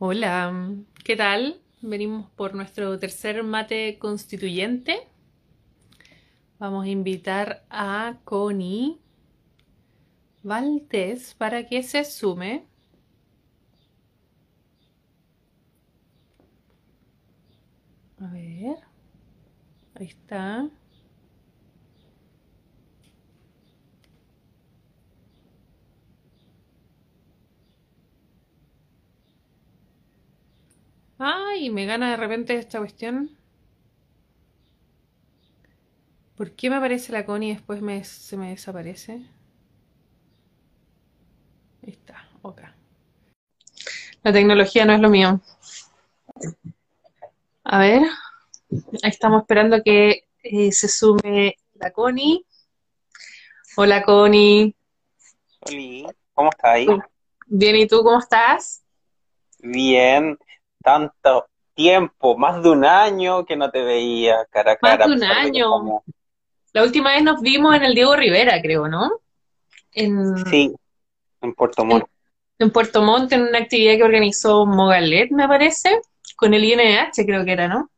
Hola, ¿qué tal? Venimos por nuestro tercer mate constituyente. Vamos a invitar a Connie Valdés para que se sume. A ver, ahí está. Ay, me gana de repente esta cuestión. ¿Por qué me aparece la Connie y después me, se me desaparece? Ahí está, ok. La tecnología no es lo mío. A ver, ahí estamos esperando que eh, se sume la Connie. Hola Connie. Hola, ¿cómo estás ahí? Bien, ¿y tú cómo estás? Bien, tanto tiempo, más de un año que no te veía cara a cara. Más de un año. La última vez nos vimos en el Diego Rivera, creo, ¿no? En... Sí, en Puerto Montt. En, Puerto Montt, en una actividad que organizó Mogalet, me parece, con el INH, creo que era, ¿no?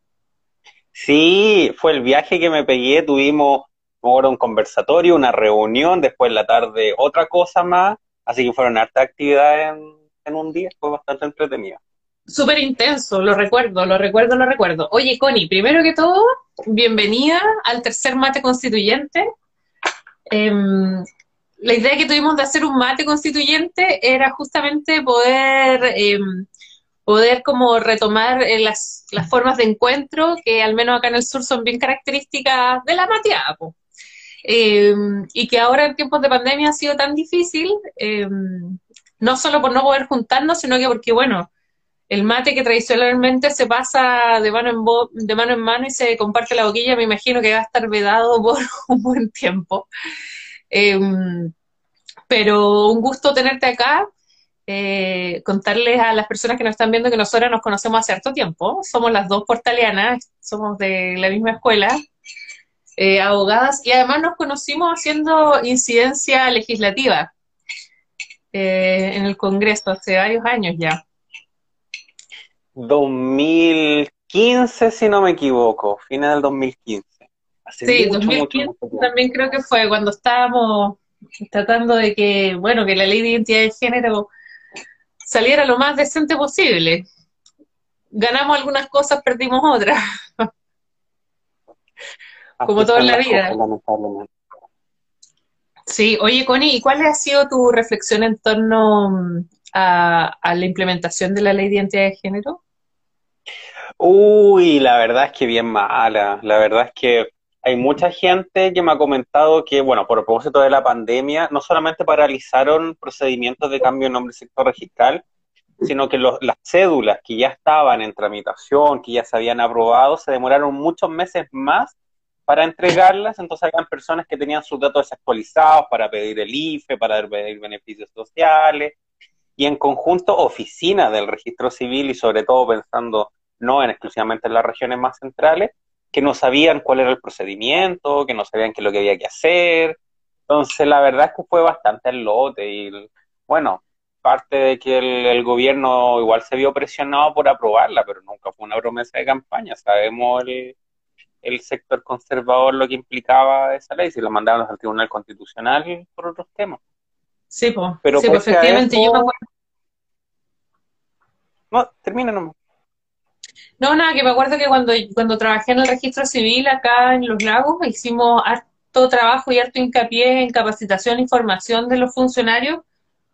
Sí, fue el viaje que me pegué, tuvimos ahora un conversatorio, una reunión, después en la tarde otra cosa más, así que fueron harta actividades en, en un día, fue bastante entretenido súper intenso, lo recuerdo, lo recuerdo, lo recuerdo. Oye, Connie, primero que todo, bienvenida al tercer mate constituyente. Em, la idea que tuvimos de hacer un mate constituyente era justamente poder, em, poder como retomar eh, las, las, formas de encuentro que al menos acá en el sur son bien características de la mateada. Em, y que ahora en tiempos de pandemia ha sido tan difícil, no solo por no poder juntarnos, sino que porque, bueno, el mate que tradicionalmente se pasa de mano en, de mano, en mano y se comparte la boquilla, me imagino que va a estar vedado por un buen tiempo. Em, pero un gusto tenerte acá. Eh, contarles a las personas que nos están viendo que nosotras nos conocemos hace harto tiempo. Somos las dos portalianas, somos de la misma escuela, eh, abogadas, y además nos conocimos haciendo incidencia legislativa eh, en el Congreso hace varios años ya. 2015, si no me equivoco, final del 2015. sí, 2015 también creo que fue cuando estábamos tratando de que, bueno, que la ley de identidad de género saliera lo más decente posible. Ganamos algunas cosas, perdimos otras. Como todo en la vida. Sí, oye Connie, ¿y cuál ha sido tu reflexión en torno a, a la implementación de la ley de identidad de género? Uy, la verdad es que bien mala. La verdad es que hay mucha gente que me ha comentado que, bueno, por propósito de la pandemia, no solamente paralizaron procedimientos de cambio de nombre y sector registral, sino que las cédulas que ya estaban en tramitación, que ya se habían aprobado, se demoraron muchos meses más para entregarlas, entonces habían personas que tenían sus datos desactualizados para pedir el IFE, para pedir beneficios sociales, y en conjunto oficinas del registro civil y sobre todo pensando no en exclusivamente en las regiones más centrales, que no sabían cuál era el procedimiento, que no sabían qué es lo que había que hacer. Entonces, la verdad es que fue bastante el lote y, bueno, parte de que el, gobierno igual se vio presionado por aprobarla, pero nunca fue una promesa de campaña. Sabemos el, el sector conservador lo que implicaba esa ley, si la mandaron al Tribunal Constitucional por otros temas. Sí, pues, pero sí, efectivamente yo me acuerdo. No, termina nomás. No, nada, que me acuerdo que cuando, cuando trabajé en el registro civil acá en Los Lagos, hicimos harto trabajo y harto hincapié en capacitación y formación de los funcionarios,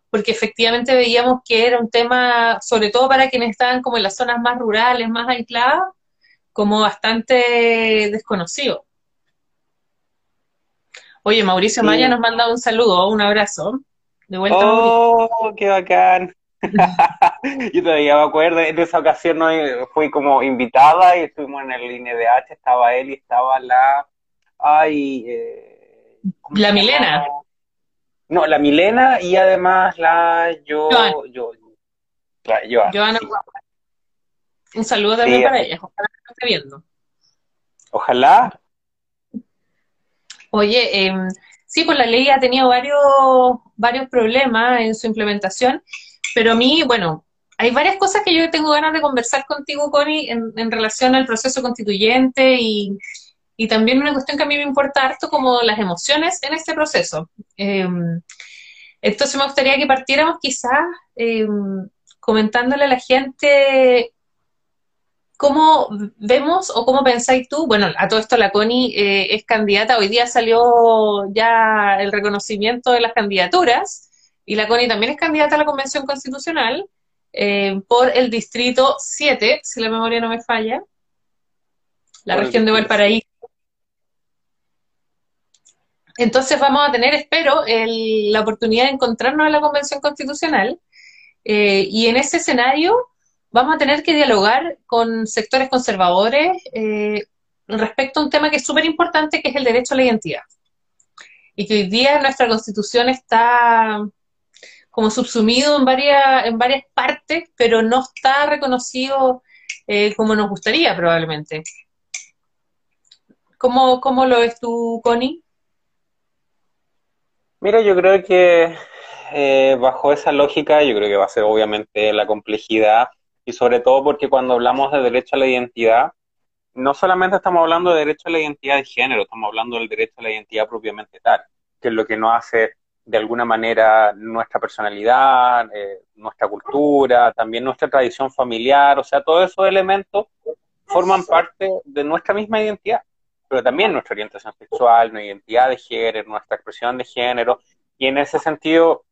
porque efectivamente veíamos que era un tema, sobre todo para quienes estaban como en las zonas más rurales, más aisladas, como bastante desconocido. Oye, Mauricio Maya nos manda un saludo, un abrazo. De vuelta. Oh, qué bacán. Yo todavía me acuerdo, en esa ocasión no fui como invitada y estuvimos en el INDH, estaba él y estaba la... Ay, eh, la Milena. No, la Milena y además la yo, yo, Joana. Un saludo también para ella, ojalá que esté viendo. Ojalá. Oye, eh, sí, pues la ley ha tenido varios, varios problemas en su implementación pero a mí, bueno, hay varias cosas que yo tengo ganas de conversar contigo, Connie, en, relación al proceso constituyente y, también una cuestión que a mí me importa harto como las emociones en este proceso. Em, entonces me gustaría que partiéramos quizás em, comentándole a la gente cómo vemos o cómo pensáis tú, bueno, a todo esto la Connie eh, es candidata, hoy día salió ya el reconocimiento de las candidaturas y la Connie también es candidata a la Convención Constitucional. Eh, por el distrito 7, si la memoria no me falla, la región de Valparaíso. Entonces vamos a tener, espero, la oportunidad de encontrarnos en la Convención Constitucional eh, y en ese escenario vamos a tener que dialogar con sectores conservadores eh, respecto a un tema que es súper importante, que es el derecho a la identidad. Y que hoy día nuestra Constitución está como subsumido en varias, en varias partes, pero no está reconocido eh, como nos gustaría probablemente. ¿Cómo, ¿Cómo lo ves tú, Connie? Mira, yo creo que eh, bajo esa lógica, yo creo que va a ser obviamente la complejidad y sobre todo porque cuando hablamos de derecho a la identidad, no solamente estamos hablando de derecho a la identidad de género, estamos hablando del derecho a la identidad propiamente tal, que es lo que nos hace de alguna manera nuestra personalidad, eh, nuestra cultura, también nuestra tradición familiar, o sea, todos esos elementos forman parte de nuestra misma identidad, pero también nuestra orientación sexual, nuestra identidad de género, nuestra expresión de género, y en ese sentido,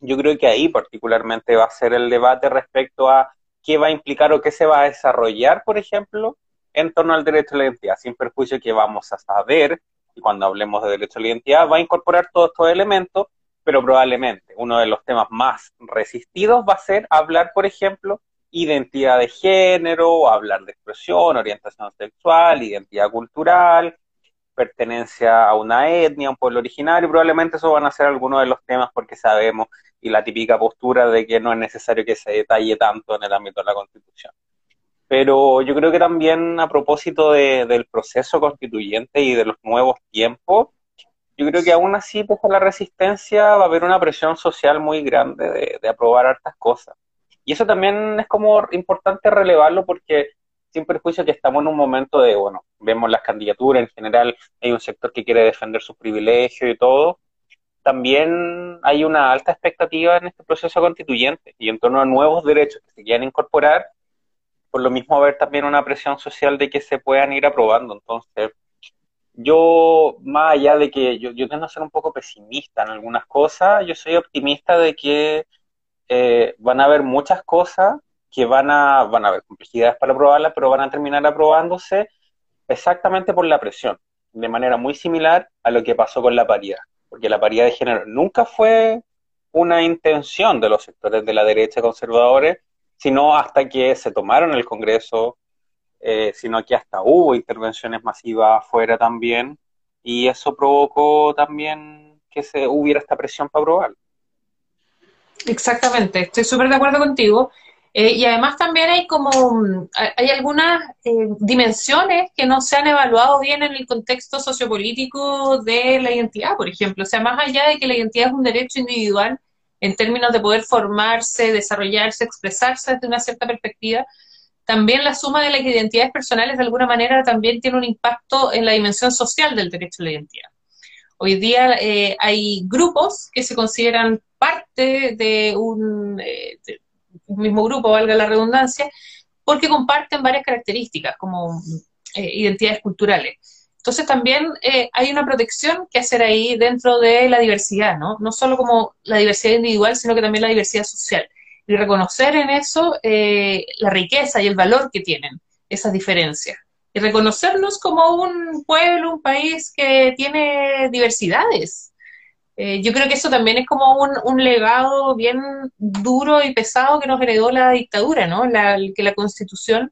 yo creo que ahí particularmente va a ser el debate respecto a qué va a implicar o qué se va a desarrollar, por ejemplo, en torno al derecho a la identidad, sin perjuicio que vamos a saber y cuando hablemos de derecho a la identidad va a incorporar todos estos elementos, pero probablemente uno de los temas más resistidos va a ser hablar, por ejemplo, identidad de género, hablar de expresión, orientación sexual, identidad cultural, pertenencia a una etnia, a un pueblo originario, probablemente eso van a ser algunos de los temas porque sabemos y la típica postura de que no es necesario que se detalle tanto en el ámbito de la Constitución. Pero yo creo que también a propósito del proceso constituyente y de los nuevos tiempos, yo creo que aún así, pese a la resistencia, va a haber una presión social muy grande de, aprobar hartas cosas. Y eso también es como importante relevarlo porque sin perjuicio que estamos en un momento de, bueno, vemos las candidaturas en general, hay un sector que quiere defender sus privilegios y todo, también hay una alta expectativa en este proceso constituyente y en torno a nuevos derechos que se quieren incorporar por lo mismo haber también una presión social de que se puedan ir aprobando. Entonces, yo, más allá de que yo, yo a ser un poco pesimista en algunas cosas, yo soy optimista de que eh, van a haber muchas cosas que van a, van a haber complejidades para aprobarlas, pero van a terminar aprobándose exactamente por la presión, de manera muy similar a lo que pasó con la paridad, porque la paridad de género nunca fue una intención de los sectores de la derecha conservadores, sino hasta que se tomaron el Congreso, eh, sino que hasta hubo intervenciones masivas afuera también, y eso provocó también que se hubiera esta presión para aprobarlo. Exactamente, estoy súper de acuerdo contigo. Eh, y además también hay como, hay algunas eh, dimensiones que no se han evaluado bien en el contexto sociopolítico de la identidad, por ejemplo. O sea, más allá de que la identidad es un derecho individual, en términos de poder formarse, desarrollarse, expresarse desde una cierta perspectiva, también la suma de las identidades personales de alguna manera también tiene un impacto en la dimensión social del derecho a la identidad. Hoy día eh, hay grupos que se consideran parte de un, eh, un, mismo grupo, valga la redundancia, porque comparten varias características como eh, identidades culturales. Entonces también eh, hay una protección que hacer ahí dentro de la diversidad, ¿no? No solo como la diversidad individual, sino que también la diversidad social. Y reconocer en eso eh, la riqueza y el valor que tienen esas diferencias. Y reconocernos como un pueblo, un país que tiene diversidades. Eh, yo creo que eso también es como un, un, legado bien duro y pesado que nos heredó la dictadura, ¿no? La, que la constitución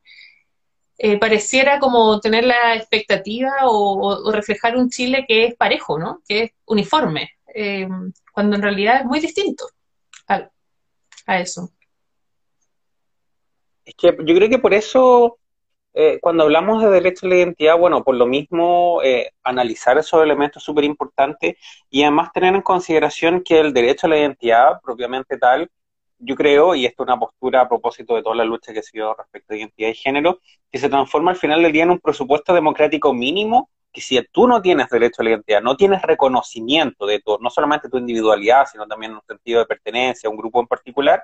eh, pareciera como tener la expectativa o, reflejar un Chile que es parejo, ¿no? Que es uniforme, eh, cuando en realidad es muy distinto a, eso. Yo creo que por eso, eh, cuando hablamos de derecho a la identidad, bueno, por lo mismo, analizar esos elementos es súper importante y además tener en consideración que el derecho a la identidad, propiamente tal, yo creo, y esto es una postura a propósito de toda la lucha que ha sido respecto a identidad y género, que se transforma al final del día en un presupuesto democrático mínimo, que si tú no tienes derecho a la identidad, no tienes reconocimiento de tu, no solamente tu individualidad, sino también un sentido de pertenencia a un grupo en particular,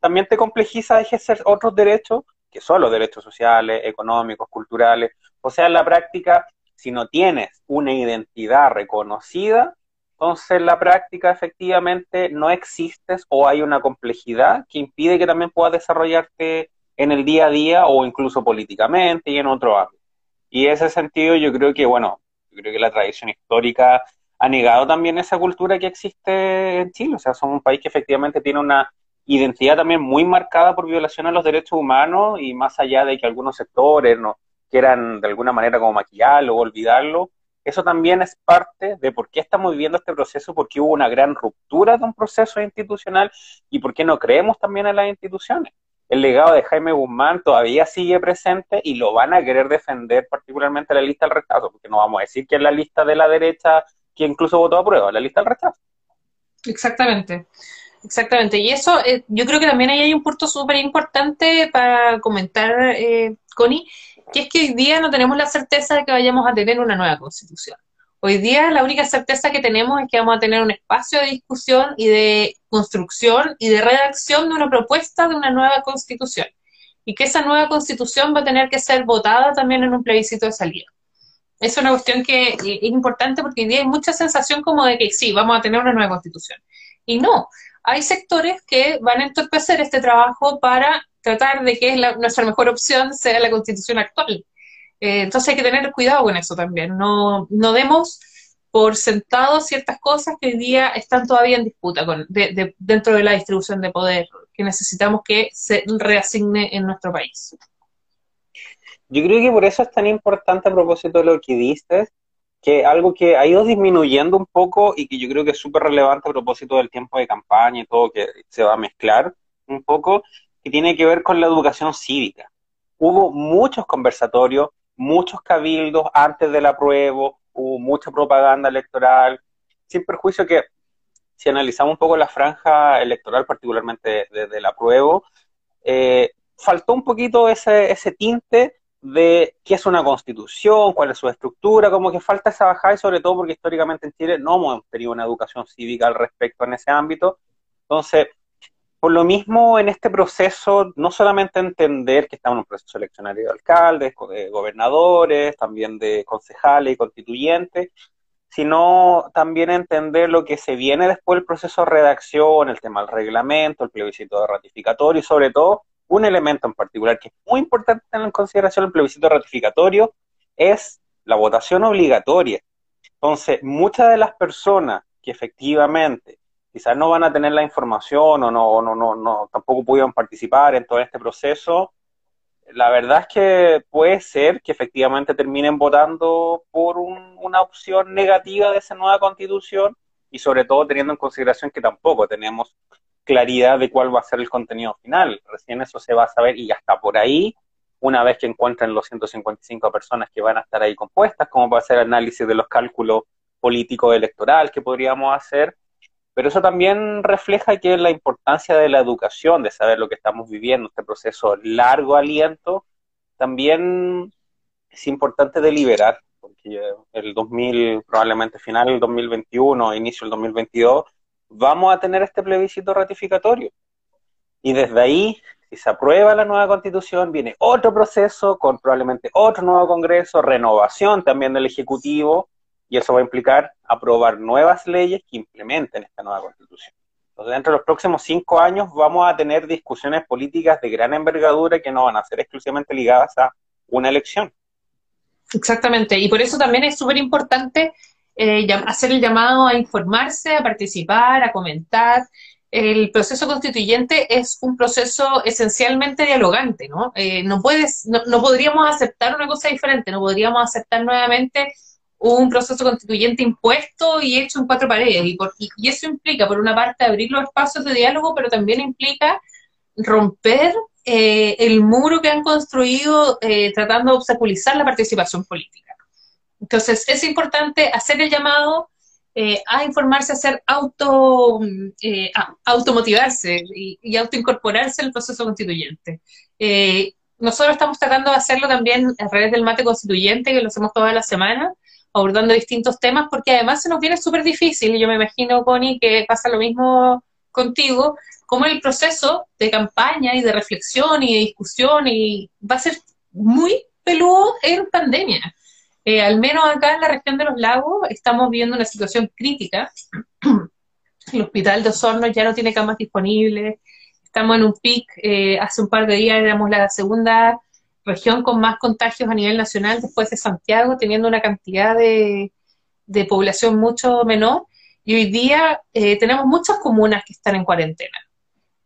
también te complejiza ejercer otros derechos, que son los derechos sociales, económicos, culturales. O sea, en la práctica, si no tienes una identidad reconocida, entonces, en la práctica, efectivamente, no existes o hay una complejidad que impide que también puedas desarrollarte en el día a día o incluso políticamente y en otro ámbito. Y en ese sentido, yo creo que, bueno, yo creo que la tradición histórica ha negado también esa cultura que existe en Chile. O sea, somos un país que efectivamente tiene una identidad también muy marcada por violación a los derechos humanos y más allá de que algunos sectores no quieran de alguna manera como maquillarlo o olvidarlo, eso también es parte de por qué estamos viviendo este proceso, porque hubo una gran ruptura de un proceso institucional y por qué no creemos también en las instituciones. El legado de Jaime Guzmán todavía sigue presente y lo van a querer defender particularmente la lista del rechazo, porque no vamos a decir que es la lista de la derecha que incluso votó a prueba, la lista del rechazo. Exactamente. Exactamente, y eso eh, yo creo que también ahí hay un punto súper importante para comentar, eh, Connie, que es que hoy día no tenemos la certeza de que vayamos a tener una nueva constitución. Hoy día la única certeza que tenemos es que vamos a tener un espacio de discusión y de construcción y de redacción de una propuesta de una nueva constitución. Y que esa nueva constitución va a tener que ser votada también en un plebiscito de salida. Es una cuestión que es importante porque hoy día hay mucha sensación como de que sí, vamos a tener una nueva constitución. Y no, hay sectores que van a entorpecer este trabajo para tratar de que nuestra mejor opción sea la constitución actual. Eh, entonces hay que tener cuidado con eso también. No, no demos por sentado ciertas cosas que hoy día están todavía en disputa con, dentro de la distribución de poder que necesitamos que se reasigne en nuestro país. Yo creo que por eso es tan importante a propósito de lo que dices, que algo que ha ido disminuyendo un poco y que yo creo que es súper relevante a propósito del tiempo de campaña y todo que se va a mezclar un poco, que tiene que ver con la educación cívica. Hubo muchos conversatorios, muchos cabildos antes del apruebo, hubo mucha propaganda electoral, sin perjuicio que si analizamos un poco la franja electoral, particularmente desde la apruebo, eh, faltó un poquito ese, ese tinte de qué es una constitución, cuál es su estructura, como que falta esa bajada y sobre todo porque históricamente en Chile no hemos tenido una educación cívica al respecto en ese ámbito. Entonces, por lo mismo, en este proceso, no solamente entender que estamos en un proceso eleccionario de alcaldes, de gobernadores, también de concejales y constituyentes, sino también entender lo que se viene después del proceso de redacción, el tema del reglamento, el plebiscito de ratificatorio y sobre todo un elemento en particular que es muy importante tener en consideración el plebiscito ratificatorio es la votación obligatoria. Entonces, muchas de las personas que efectivamente quizás no van a tener la información o no, no, no, no, tampoco pudieron participar en todo este proceso, la verdad es que puede ser que efectivamente terminen votando por una opción negativa de esa nueva constitución y sobre todo teniendo en consideración que tampoco tenemos claridad de cuál va a ser el contenido final. Recién eso se va a saber y ya está por ahí, una vez que encuentren los 155 personas que van a estar ahí compuestas, como va a ser el análisis de los cálculos políticos electoral que podríamos hacer. Pero eso también refleja que la importancia de la educación, de saber lo que estamos viviendo, este proceso largo aliento, también es importante deliberar, porque el 2000, probablemente final del 2021, inicio del 2022, vamos a tener este plebiscito ratificatorio. Y desde ahí, si se aprueba la nueva constitución, viene otro proceso con probablemente otro nuevo Congreso, renovación también del Ejecutivo, y eso va a implicar aprobar nuevas leyes que implementen esta nueva constitución. Entonces, dentro de los próximos cinco años vamos a tener discusiones políticas de gran envergadura que no van a ser exclusivamente ligadas a una elección. Exactamente, y por eso también es súper importante eh, hacer el llamado a informarse, a participar, a comentar. El proceso constituyente es un proceso esencialmente dialogante, ¿no? Eh, no, puedes, no, podríamos aceptar una cosa diferente, no podríamos aceptar nuevamente un proceso constituyente impuesto y hecho en cuatro paredes. Y, y, eso implica, por una parte, abrir los espacios de diálogo, pero también implica romper eh, el muro que han construido tratando de obstaculizar la participación política. Entonces, es importante hacer el llamado, eh, a informarse, a hacer auto, eh, a automotivarse y, y, autoincorporarse al proceso constituyente. Eh, nosotros estamos tratando de hacerlo también a través del mate constituyente, que lo hacemos toda la semana, abordando distintos temas, porque además se nos viene súper difícil, y yo me imagino, Connie, que pasa lo mismo contigo, como el proceso de campaña y de reflexión y de discusión y va a ser muy peludo en pandemia. Eh, al menos acá en la región de los lagos estamos viendo una situación crítica. El hospital de Osorno ya no tiene camas disponibles. Estamos en un pic. Eh, hace un par de días éramos la segunda región con más contagios a nivel nacional después de Santiago, teniendo una cantidad de, población mucho menor. Y hoy día eh, tenemos muchas comunas que están en cuarentena.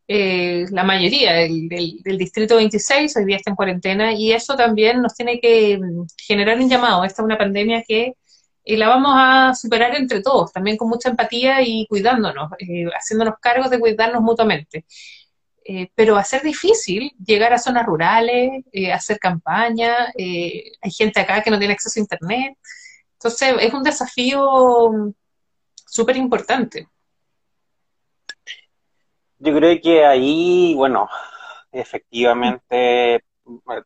Eh, la mayoría del, distrito 26 hoy día está en cuarentena y eso también nos tiene que mm, generar un llamado. Esta es una pandemia que eh, la vamos a superar entre todos, también con mucha empatía y cuidándonos, eh, haciéndonos cargos de cuidarnos mutuamente. Pero va a ser difícil llegar a zonas rurales, hacer campaña, hay gente acá que no tiene acceso a Internet. Entonces es un desafío súper importante. Yo creo que ahí, bueno, efectivamente,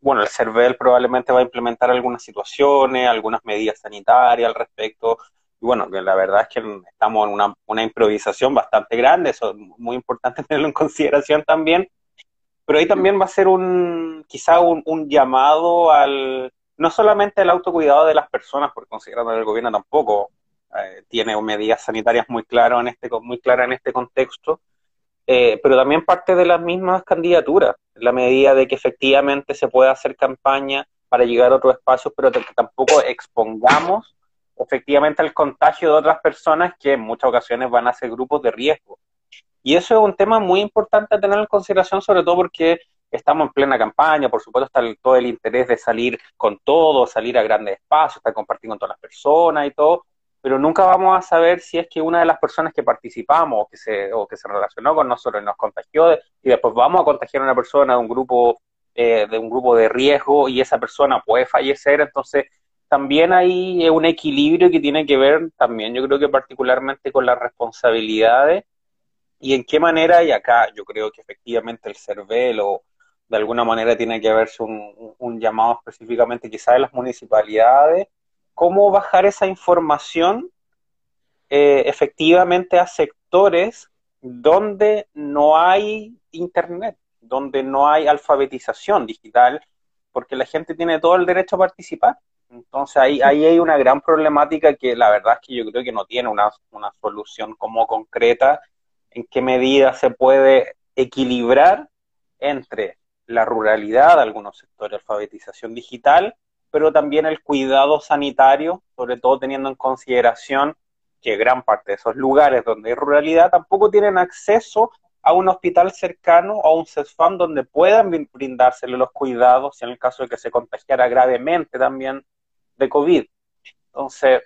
bueno, el CERVEL probablemente va a implementar algunas situaciones, algunas medidas sanitarias al respecto. Y bueno, la verdad es que estamos en una, una improvisación bastante grande, eso es muy importante tenerlo en consideración también. Pero ahí también va a ser un, quizá un, llamado al, no solamente al autocuidado de las personas, porque considerando que el gobierno tampoco eh, tiene medidas sanitarias muy claras en este, muy claras en este contexto, eh, pero también parte de las mismas candidaturas, la medida de que efectivamente se pueda hacer campaña para llegar a otros espacios, pero que tampoco expongamos efectivamente al contagio de otras personas que en muchas ocasiones van a ser grupos de riesgo. Y eso es un tema muy importante a tener en consideración, sobre todo porque estamos en plena campaña, por supuesto está todo el interés de salir con todo, salir a grandes espacios, estar compartiendo con todas las personas y todo, pero nunca vamos a saber si es que una de las personas que participamos o que se, o que se relacionó con nosotros nos contagió y después vamos a contagiar a una persona de un grupo eh, de un grupo de riesgo y esa persona puede fallecer, entonces también hay un equilibrio que tiene que ver también yo creo que particularmente con las responsabilidades y en qué manera, y acá yo creo que efectivamente el CERVEL de alguna manera tiene que haberse un, un llamado específicamente quizás de las municipalidades cómo bajar esa información eh, efectivamente a sectores donde no hay internet, donde no hay alfabetización digital, porque la gente tiene todo el derecho a participar. Entonces ahí, ahí hay una gran problemática que la verdad es que yo creo que no tiene una, una solución como concreta en qué medida se puede equilibrar entre la ruralidad de algunos sectores, alfabetización digital, pero también el cuidado sanitario, sobre todo teniendo en consideración que gran parte de esos lugares donde hay ruralidad tampoco tienen acceso a un hospital cercano o a un CESFAM donde puedan brindársele los cuidados en el caso de que se contagiara gravemente también de COVID. Entonces,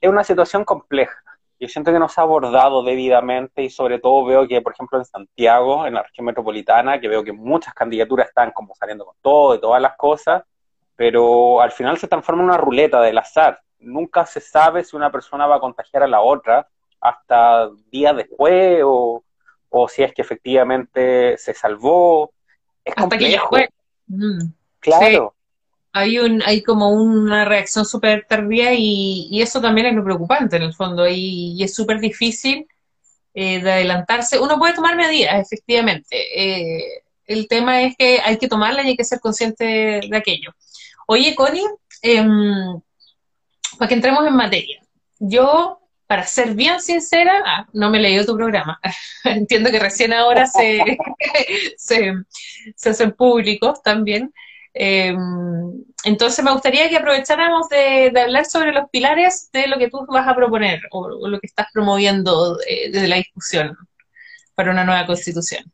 es una situación compleja. Yo siento que no se ha abordado debidamente y sobre todo veo que, por ejemplo, en Santiago, en la región metropolitana, que veo que muchas candidaturas están como saliendo con todo y todas las cosas, pero al final se transforma en una ruleta del azar. Nunca se sabe si una persona va a contagiar a la otra hasta días después o, si es que efectivamente se salvó. Es hasta que ya fue. Mm. Claro. Hay, un, hay como una reacción súper tardía y, eso también es lo preocupante en el fondo y, es súper difícil eh, de adelantarse. Uno puede tomar medidas, efectivamente. Eh, el tema es que hay que tomarla y hay que ser consciente de aquello. Oye, Connie, em, para que entremos en materia, yo, para ser bien sincera, ah, no me leí tu programa. Entiendo que recién ahora se, se, hacen públicos también. Em, entonces me gustaría que aprovecháramos de, hablar sobre los pilares de lo que tú vas a proponer o, lo que estás promoviendo eh, desde la discusión para una nueva constitución.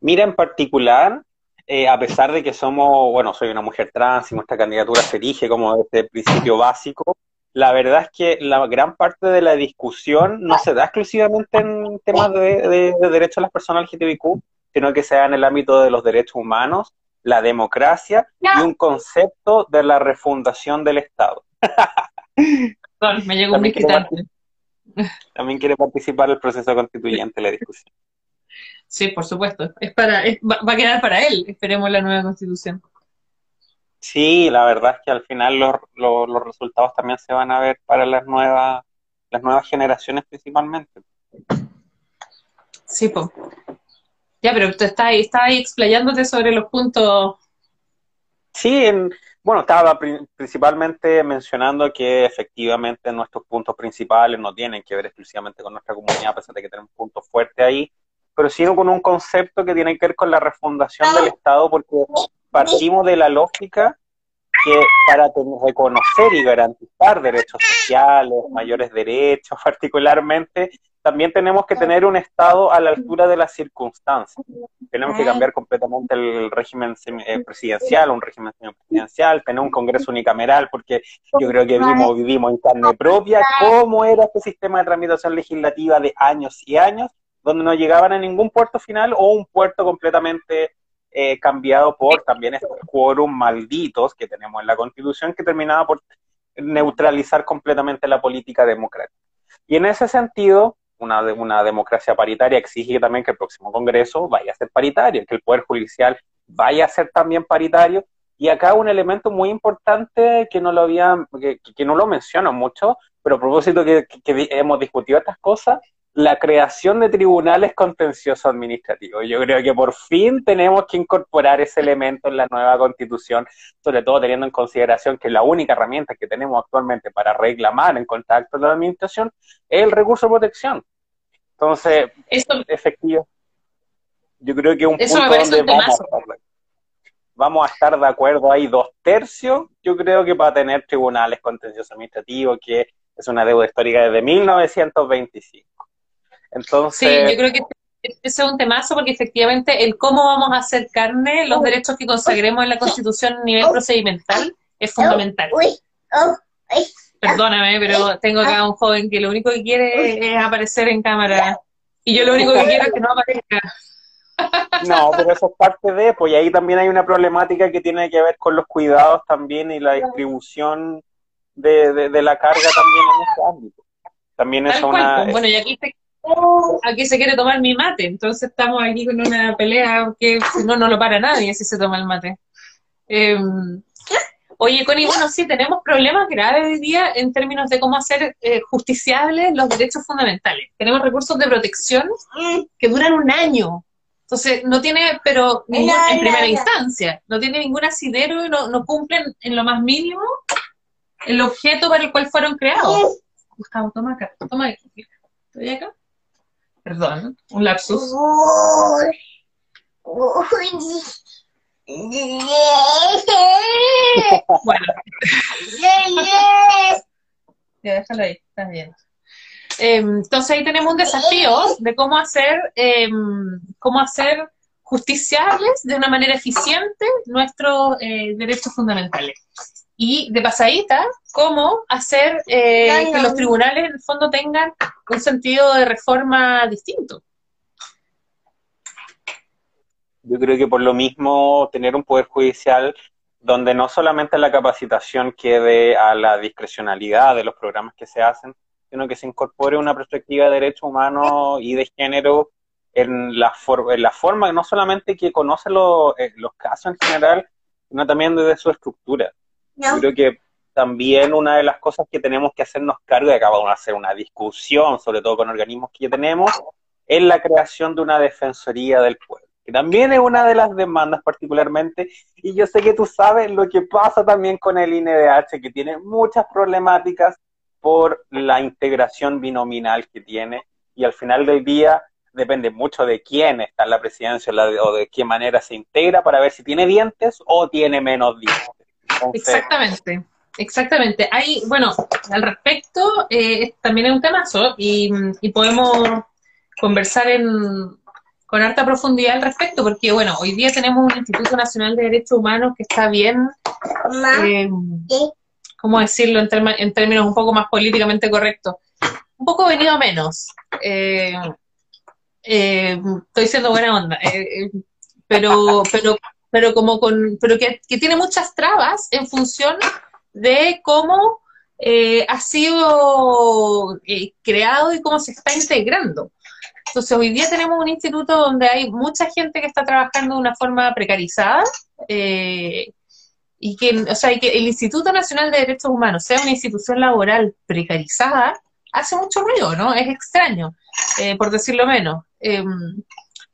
Mira, en particular, eh, a pesar de que somos, bueno, soy una mujer trans y nuestra candidatura se erige como este principio básico, la verdad es que la gran parte de la discusión no se da exclusivamente en temas de, derechos a las personas LGTBIQ, sino que se da en el ámbito de los derechos humanos, la democracia y un concepto de la refundación del Estado. me llegó un visitante. También quiere participar el proceso constituyente, la discusión. Sí, por supuesto. Es para, va, a quedar para él, esperemos la nueva constitución. Sí, la verdad es que al final los, los, resultados también se van a ver para las nuevas, las nuevas generaciones principalmente. Sí, pues. Ya, pero tú estás ahí, estás ahí explayándote sobre los puntos. Sí, en, bueno, estaba principalmente mencionando que efectivamente nuestros puntos principales no tienen que ver exclusivamente con nuestra comunidad, a pesar de que tenemos puntos fuertes ahí, pero sino con un concepto que tiene que ver con la refundación del Estado, porque partimos de la lógica que para reconocer y garantizar derechos sociales, mayores derechos particularmente, también tenemos que tener un Estado a la altura de las circunstancias. Tenemos que cambiar completamente el régimen eh, presidencial, un régimen presidencial, tener un Congreso unicameral, porque yo creo que vivimos, vivimos en carne propia cómo era este sistema de tramitación legislativa de años y años, donde no llegaban a ningún puerto final o un puerto completamente eh, cambiado por también estos quórum malditos que tenemos en la Constitución, que terminaba por neutralizar completamente la política democrática. Y en ese sentido, una, una democracia paritaria exige también que el próximo Congreso vaya a ser paritario, que el Poder Judicial vaya a ser también paritario. Y acá un elemento muy importante que no lo había, que, no lo menciono mucho, pero a propósito que, hemos discutido estas cosas, la creación de tribunales contenciosos administrativos. Yo creo que por fin tenemos que incorporar ese elemento en la nueva constitución, sobre todo teniendo en consideración que la única herramienta que tenemos actualmente para reclamar en contacto con la administración es el recurso de protección. Entonces, efectivo. Yo creo que un punto donde vamos a, estar, vamos a estar de acuerdo ahí dos tercios, yo creo que para tener tribunales contenciosos administrativos, que es una deuda histórica desde 1925. Entonces... Sí, yo creo que ese es un temazo porque efectivamente el cómo vamos a hacer carne los derechos que consagremos en la Constitución a nivel procedimental es fundamental. Perdóname, pero tengo acá un joven que lo único que quiere es aparecer en cámara y yo lo único que quiero es que no aparezca. No, pero eso es parte de, pues y ahí también hay una problemática que tiene que ver con los cuidados también y la distribución de, de, la carga también en ese ámbito. También es una... Pues. Bueno, y aquí se, aquí se quiere tomar mi mate, entonces estamos aquí con una pelea que si no, no lo para nadie si se toma el mate. Em, oye, Connie, bueno, sí, tenemos problemas graves hoy día en términos de cómo hacer eh, justiciables los derechos fundamentales. Tenemos recursos de protección que duran un año. Entonces, no tiene, pero en primera instancia, no tiene ningún asidero y no, no cumplen en lo más mínimo el objeto para el cual fueron creados. Gustavo, toma acá, toma Estoy acá. Perdón, un lapsus. bueno. ya déjalo ahí, está bien. Em, entonces ahí tenemos un desafío de cómo hacer, em, cómo hacer justiciables de una manera eficiente nuestros eh, derechos fundamentales. Y de pasadita, cómo hacer eh, que los tribunales en el fondo tengan un sentido de reforma distinto. Yo creo que por lo mismo tener un poder judicial donde no solamente la capacitación quede a la discrecionalidad de los programas que se hacen, sino que se incorpore una perspectiva de derechos humanos y de género en la, en la forma, no solamente que conoce eh, los casos en general, sino también desde su estructura. Yo creo que también una de las cosas que tenemos que hacernos cargo, y acabamos de hacer una discusión, sobre todo con organismos que ya tenemos, es la creación de una defensoría del pueblo, que también es una de las demandas particularmente, y yo sé que tú sabes lo que pasa también con el INDH, que tiene muchas problemáticas por la integración binominal que tiene, y al final del día depende mucho de quién está en la presidencia o de qué manera se integra para ver si tiene dientes o tiene menos dientes. Exactamente. Exactamente. Hay, bueno, al respecto, eh, también es un temazo y, y podemos conversar en, con harta profundidad al respecto, porque, bueno, hoy día tenemos un Instituto Nacional de Derechos Humanos que está bien, eh, ¿cómo decirlo en, en, términos un poco más políticamente correctos? Un poco venido a menos. Eh, eh, estoy siendo buena onda, pero, pero pero como con, pero que, tiene muchas trabas en función de cómo eh, ha sido eh, creado y cómo se está integrando. Entonces, hoy día tenemos un instituto donde hay mucha gente que está trabajando de una forma precarizada eh, y que, o sea, que el Instituto Nacional de Derechos Humanos sea una institución laboral precarizada hace mucho ruido, ¿no? Es extraño, por decirlo menos.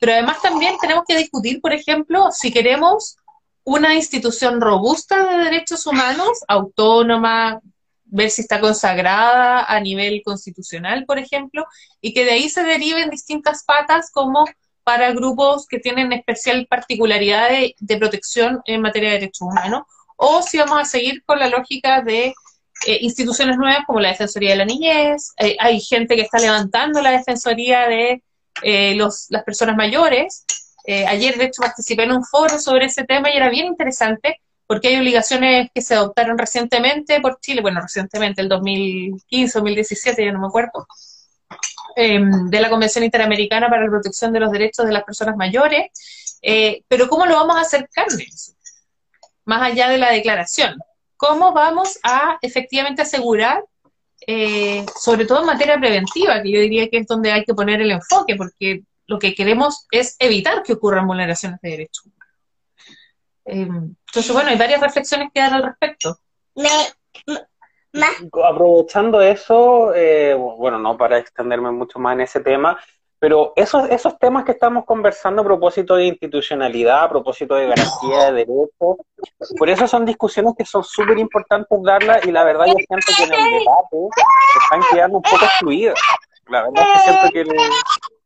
Pero además también tenemos que discutir, por ejemplo, si queremos una institución robusta de derechos humanos, autónoma, ver si está consagrada a nivel constitucional, por ejemplo, y que de ahí se deriven distintas patas como para grupos que tienen especial particularidad de, protección en materia de derechos humanos, o si vamos a seguir con la lógica de eh, instituciones nuevas como la Defensoría de la Niñez, eh, hay gente que está levantando la Defensoría de eh, los, las personas mayores. ayer, de hecho, participé en un foro sobre ese tema y era bien interesante porque hay obligaciones que se adoptaron recientemente por Chile, bueno, recientemente, el 2015, 2017, ya no me acuerdo, em, de la Convención Interamericana para la Protección de los Derechos de las Personas Mayores, eh, pero ¿cómo lo vamos a hacer carne? Más allá de la declaración, ¿cómo vamos a efectivamente asegurar, eh, sobre todo en materia preventiva, que yo diría que es donde hay que poner el enfoque, porque lo que queremos es evitar que ocurran vulneraciones de derechos Em, entonces, bueno, hay varias reflexiones que dar al respecto. Aprovechando eso, eh, bueno, no para extenderme mucho más en ese tema, pero esos, esos temas que estamos conversando a propósito de institucionalidad, a propósito de garantía de derechos, por eso son discusiones que son súper importantes darlas y la verdad yo siento que en el debate están quedando un poco excluidas. La verdad es que siento que... Le...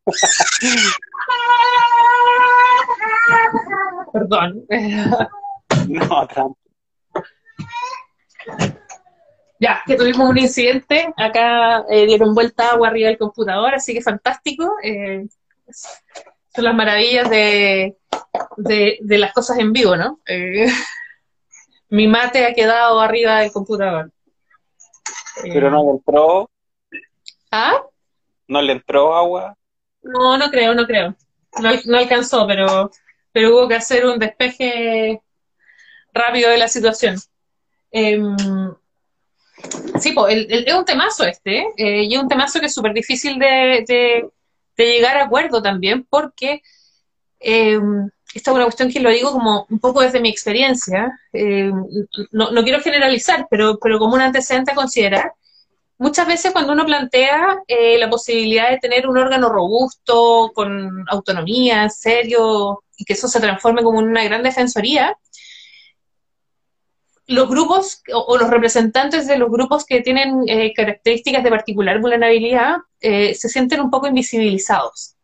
Perdón. no, tranquilo. Ya, que tuvimos un incidente, acá eh, dieron vuelta agua arriba del computador, así que fantástico. Eh, son las maravillas de, de, las cosas en vivo, ¿no? Eh, mi mate ha quedado arriba del computador. Pero no le entró. ¿Ah? ¿No le entró agua? No, no creo, no creo. no alcanzó, pero pero hubo que hacer un despeje rápido de la situación. Sí, pues, es un temazo este, eh, y es un temazo que es súper difícil de, llegar a acuerdo también, porque em, esta es una cuestión que lo digo como un poco desde mi experiencia, em, no, no, quiero generalizar, pero, pero como un antecedente a considerar, muchas veces cuando uno plantea eh, la posibilidad de tener un órgano robusto, con autonomía, serio, y que eso se transforme como una gran defensoría, los grupos o, los representantes de los grupos que tienen eh, características de particular vulnerabilidad eh, se sienten un poco invisibilizados.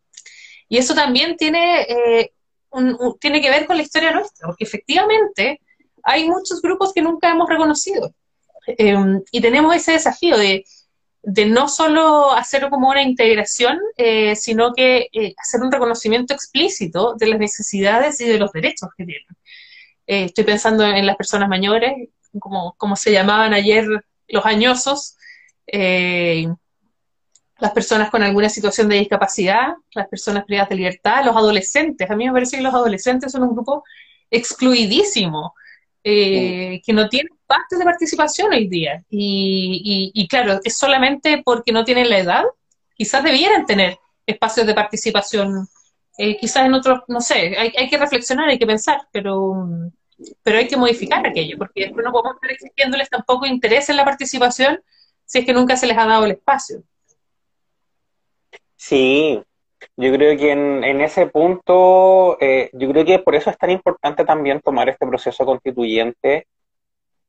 Y eso también tiene, tiene que ver con la historia nuestra, porque efectivamente hay muchos grupos que nunca hemos reconocido Em, y tenemos ese desafío de, no solo hacer como una integración, eh, sino que eh, hacer un reconocimiento explícito de las necesidades y de los derechos que tienen. Eh, estoy pensando en las personas mayores, como, como se llamaban ayer los añosos, las personas con alguna situación de discapacidad, las personas privadas de libertad, los adolescentes. A mí me parece que los adolescentes son un grupo excluidísimo eh, que no tienen partes de participación hoy día. Y, claro, es solamente porque no tienen la edad. Quizás debieran tener espacios de participación, eh, quizás en otros, no sé, hay, que reflexionar, hay que pensar, pero, pero hay que modificar aquello, porque después no podemos estar exigiéndoles tampoco interés en la participación si es que nunca se les ha dado el espacio. Sí, yo creo que en, en ese punto, eh, yo creo que por eso es tan importante también tomar este proceso constituyente,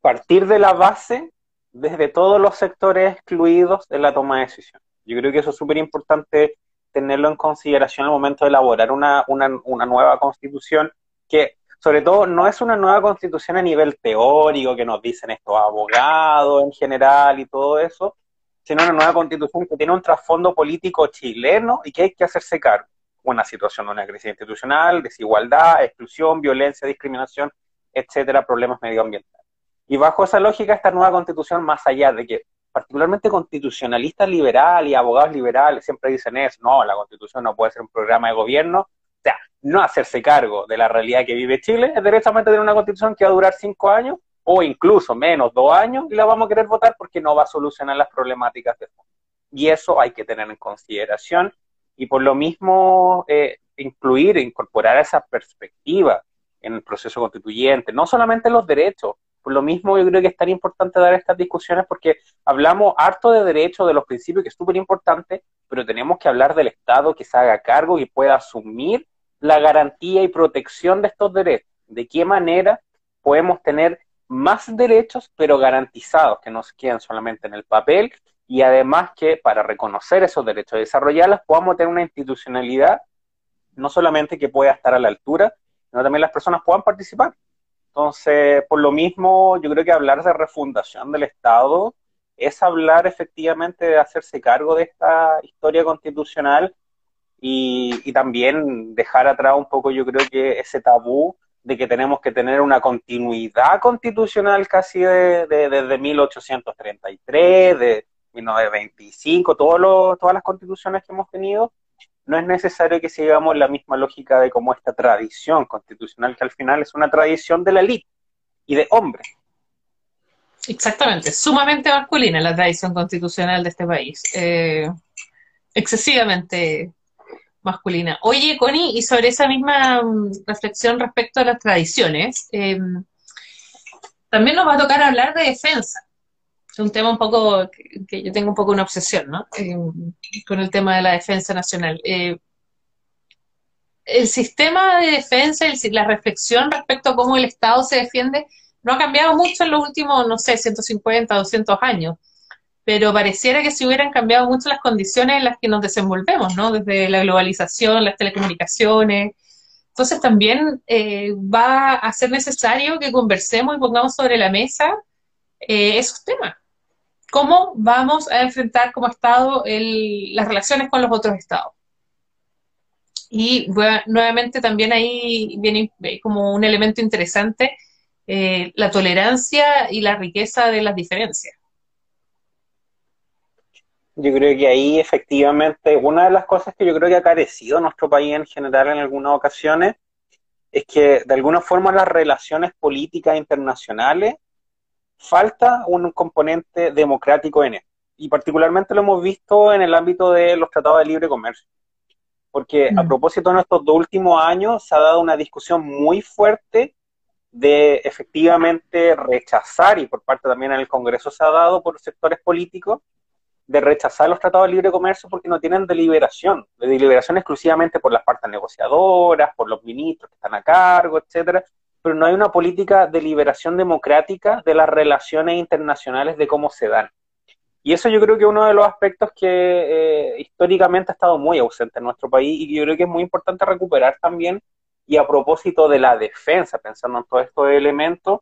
partir de la base desde todos los sectores excluidos de la toma de decisión. Yo creo que eso es súper importante tenerlo en consideración al momento de elaborar una, una, una nueva constitución que sobre todo no es una nueva constitución a nivel teórico que nos dicen estos abogados en general y todo eso, sino una nueva constitución que tiene un trasfondo político chileno y que hay que hacerse cargo. Una situación de una crisis institucional, desigualdad, exclusión, violencia, discriminación, etcétera, problemas medioambientales. Y bajo esa lógica, esta nueva constitución, más allá de que particularmente constitucionalistas liberales y abogados liberales siempre dicen eso, no, la constitución no puede ser un programa de gobierno, o sea, no hacerse cargo de la realidad que vive Chile, es derechamente tener una constitución que va a durar cinco años o incluso menos dos años y la vamos a querer votar porque no va a solucionar las problemáticas de fondo. Y eso hay que tener en consideración y por lo mismo eh, incluir, incorporar esa perspectiva en el proceso constituyente, no solamente los derechos, por lo mismo yo creo que es tan importante dar estas discusiones porque hablamos harto de derechos, de los principios, que es súper importante, pero tenemos que hablar del Estado que se haga cargo y pueda asumir la garantía y protección de estos derechos. De qué manera podemos tener más derechos, pero garantizados, que no se queden solamente en el papel, y además que para reconocer esos derechos y desarrollarlos podamos tener una institucionalidad no solamente que pueda estar a la altura, sino también las personas puedan participar. Entonces, por lo mismo, yo creo que hablar de refundación del Estado es hablar efectivamente de hacerse cargo de esta historia constitucional y, también dejar atrás un poco, yo creo que ese tabú de que tenemos que tener una continuidad constitucional casi de, desde 1833, de 1925, todos todas las constituciones que hemos tenido, no es necesario que sigamos la misma lógica de como esta tradición constitucional, que al final es una tradición de la élite y de hombres. Exactamente, sumamente masculina la tradición constitucional de este país. Eh, excesivamente masculina. Oye, Connie, y sobre esa misma mm, reflexión respecto a las tradiciones, em, también nos va a tocar hablar de defensa. Es un tema un poco que, yo tengo un poco una obsesión, ¿no? Em, con el tema de la defensa nacional. Eh, el sistema de defensa, y la reflexión respecto a cómo el Estado se defiende, no ha cambiado mucho en los últimos, no sé, 150, 200 años, pero pareciera que se hubieran cambiado mucho las condiciones en las que nos desenvolvemos, ¿no? Desde la globalización, las telecomunicaciones. Entonces también eh, va a ser necesario que conversemos y pongamos sobre la mesa eh, esos temas. ¿Cómo vamos a enfrentar como Estado las relaciones con los otros Estados? Y nuevamente también ahí viene como un elemento interesante eh, la tolerancia y la riqueza de las diferencias. Yo creo que ahí efectivamente una de las cosas que yo creo que ha carecido nuestro país en general en algunas ocasiones es que de alguna forma las relaciones políticas internacionales falta un componente democrático en esto. Y particularmente lo hemos visto en el ámbito de los tratados de libre comercio. Porque a mm. propósito de estos dos últimos años se ha dado una discusión muy fuerte de efectivamente rechazar, y por parte también en el Congreso se ha dado por sectores políticos, de rechazar los tratados de libre comercio porque no tienen deliberación, de deliberación exclusivamente por las partes negociadoras, por los ministros que están a cargo, etcétera, pero no hay una política de liberación democrática de las relaciones internacionales de cómo se dan. Y eso yo creo que es uno de los aspectos que eh, históricamente ha estado muy ausente en nuestro país y yo creo que es muy importante recuperar también. Y a propósito de la defensa, pensando en todos estos elementos,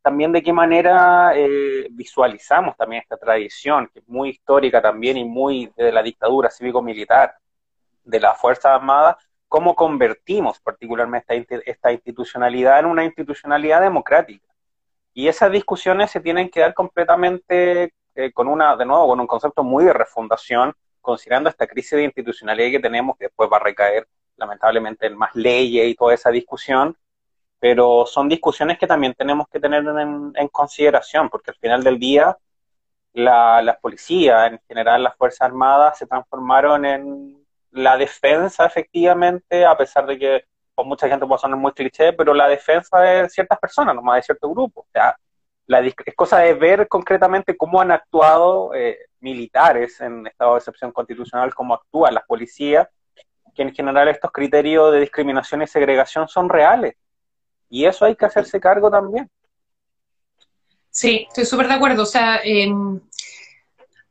también de qué manera eh, visualizamos también esta tradición, que es muy histórica también y muy de la dictadura cívico-militar, de las Fuerzas Armadas, cómo convertimos particularmente esta, institucionalidad en una institucionalidad democrática. Y esas discusiones se tienen que dar completamente eh, con una, de nuevo, con un concepto muy de refundación, considerando esta crisis de institucionalidad que tenemos, que después va a recaer lamentablemente en más leyes y toda esa discusión, pero son discusiones que también tenemos que tener en, consideración, porque al final del día la, la en general las Fuerzas Armadas, se transformaron en la defensa efectivamente, a pesar de que con mucha gente puede sonar muy cliché, pero la defensa de ciertas personas, nomás de cierto grupo. O sea, la, es cosa de ver concretamente cómo han actuado eh, militares en estado de excepción constitucional, cómo actúan las policías, que en general estos criterios de discriminación y segregación son reales. Y eso hay que hacerse cargo también. Sí, estoy súper de acuerdo. O sea, eh,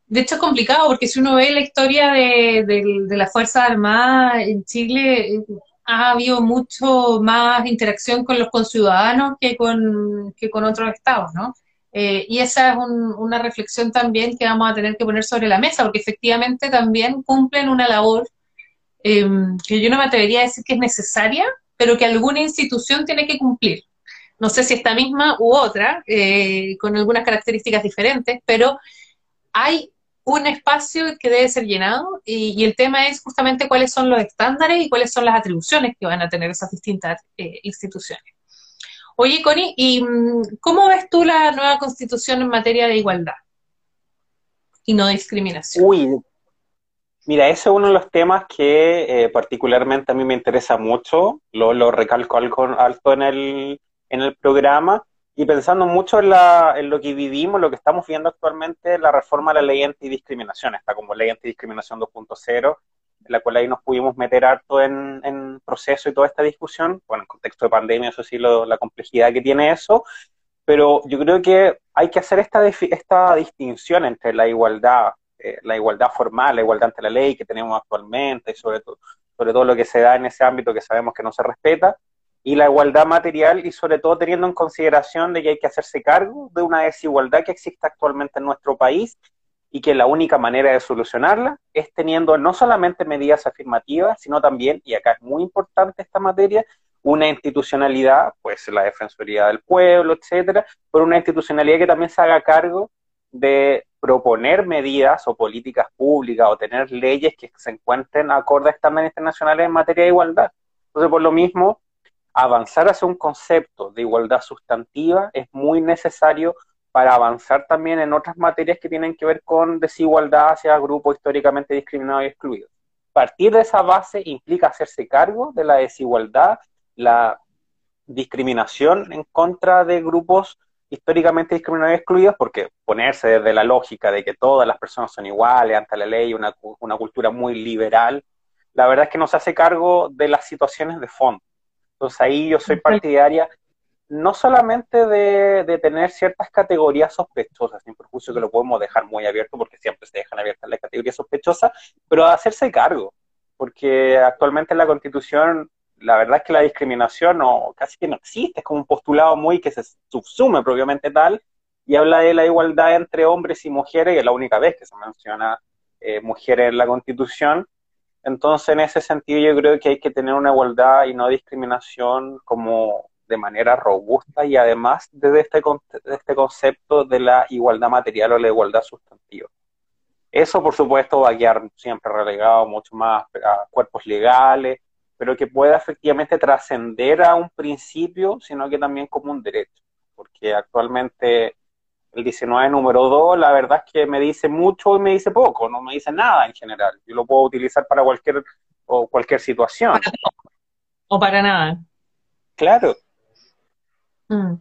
de hecho es complicado porque si uno ve la historia de, de, las Fuerzas Armadas en Chile, eh, ha habido mucho más interacción con los conciudadanos que con, que con otros estados, ¿no? Eh, y esa es una reflexión también que vamos a tener que poner sobre la mesa, porque efectivamente también cumplen una labor em, que yo no me atrevería a decir que es necesaria, pero que alguna institución tiene que cumplir. No sé si esta misma u otra, eh, con algunas características diferentes, pero hay un espacio que debe ser llenado y, el tema es justamente cuáles son los estándares y cuáles son las atribuciones que van a tener esas distintas eh, instituciones. Oye, Connie, ¿y mm, cómo ves tú la nueva constitución en materia de igualdad y no discriminación? Mira, ese es uno de los temas que eh, particularmente a mí me interesa mucho, lo, lo recalco alto en el, en el programa, y pensando mucho en, la, en lo que vivimos, lo que estamos viendo actualmente, la reforma a la ley antidiscriminación, está como ley antidiscriminación 2.0, en la cual ahí nos pudimos meter harto en, en, proceso y toda esta discusión, bueno, en contexto de pandemia, eso sí, lo, la complejidad que tiene eso, pero yo creo que hay que hacer esta, esta distinción entre la igualdad, eh, la igualdad formal, la igualdad ante la ley que tenemos actualmente, y sobre sobre todo lo que se da en ese ámbito que sabemos que no se respeta, y la igualdad material y sobre todo teniendo en consideración de que hay que hacerse cargo de una desigualdad que existe actualmente en nuestro país y que la única manera de solucionarla es teniendo no solamente medidas afirmativas, sino también, y acá es muy importante esta materia, una institucionalidad, pues la Defensoría del Pueblo, etcétera, pero una institucionalidad que también se haga cargo de proponer medidas o políticas públicas o tener leyes que se encuentren acorde a estándares internacionales en materia de igualdad. Entonces, por lo mismo, avanzar hacia un concepto de igualdad sustantiva es muy necesario para avanzar también en otras materias que tienen que ver con desigualdad hacia grupos históricamente discriminados y excluidos. Partir de esa base implica hacerse cargo de la desigualdad, la discriminación en contra de grupos históricamente discriminados y excluidos, porque ponerse desde la lógica de que todas las personas son iguales ante la ley, una, una cultura muy liberal, la verdad es que no se hace cargo de las situaciones de fondo. Entonces ahí yo soy partidaria no solamente de, tener ciertas categorías sospechosas, sin perjuicio que lo podemos dejar muy abierto porque siempre se dejan abiertas las categorías sospechosas, pero de hacerse cargo, porque actualmente en la Constitución la verdad es que la discriminación no, casi que no existe, es como un postulado muy que se subsume propiamente tal y habla de la igualdad entre hombres y mujeres, y es la única vez que se menciona eh, mujeres en la Constitución, entonces, en ese sentido, yo creo que hay que tener una igualdad y no discriminación como de manera robusta y además desde este, este concepto de la igualdad material o la igualdad sustantiva. Eso, por supuesto, va a quedar siempre relegado mucho más a cuerpos legales, pero que pueda efectivamente trascender a un principio, sino que también como un derecho, porque actualmente el 19 número 2, la verdad es que me dice mucho y me dice poco, no me dice nada en general. Yo lo puedo utilizar para cualquier o cualquier situación. o para nada. Claro. Mm.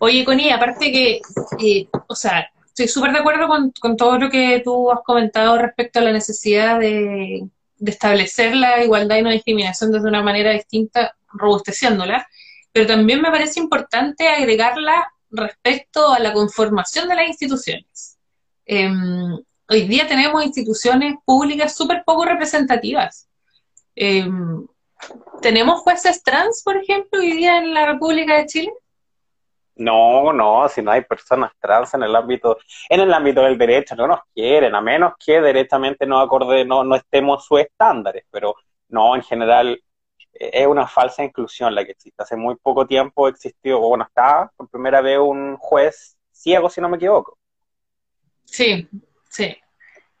Oye, Connie, aparte que, eh, o sea, estoy súper de acuerdo con, con, todo lo que tú has comentado respecto a la necesidad de, de establecer la igualdad y no discriminación desde una manera distinta, robusteciéndola, pero también me parece importante agregarla respecto a la conformación de las instituciones. Em, hoy día tenemos instituciones públicas súper poco representativas. Em, ¿Tenemos jueces trans, por ejemplo, hoy día en la República de Chile? No, no, si no hay personas trans en el ámbito, en el ámbito del derecho, no nos quieren, a menos que directamente no acorde, no, no estemos sus estándares, pero no, en general es una falsa inclusión la que existe. Hace muy poco tiempo existió, bueno, estaba por primera vez un juez ciego, si no me equivoco. Sí, sí.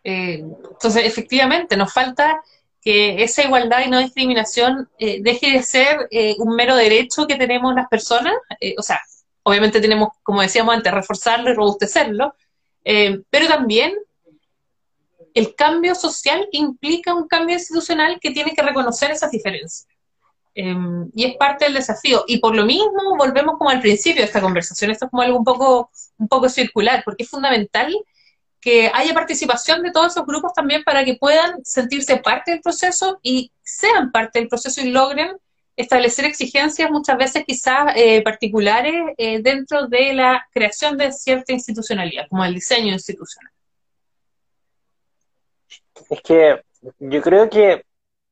Eh, entonces, efectivamente, nos falta que esa igualdad y no discriminación eh, deje de ser eh, un mero derecho que tenemos las personas. o sea, obviamente tenemos, como decíamos antes, reforzarlo y robustecerlo, pero también el cambio social implica un cambio institucional que tiene que reconocer esas diferencias. Em, y es parte del desafío. Y por lo mismo, volvemos como al principio de esta conversación. Esto es como algo un poco, un poco circular, porque es fundamental que haya participación de todos esos grupos también para que puedan sentirse parte del proceso y sean parte del proceso y logren establecer exigencias muchas veces quizás eh, particulares eh, dentro de la creación de cierta institucionalidad, como el diseño institucional. Es que yo creo que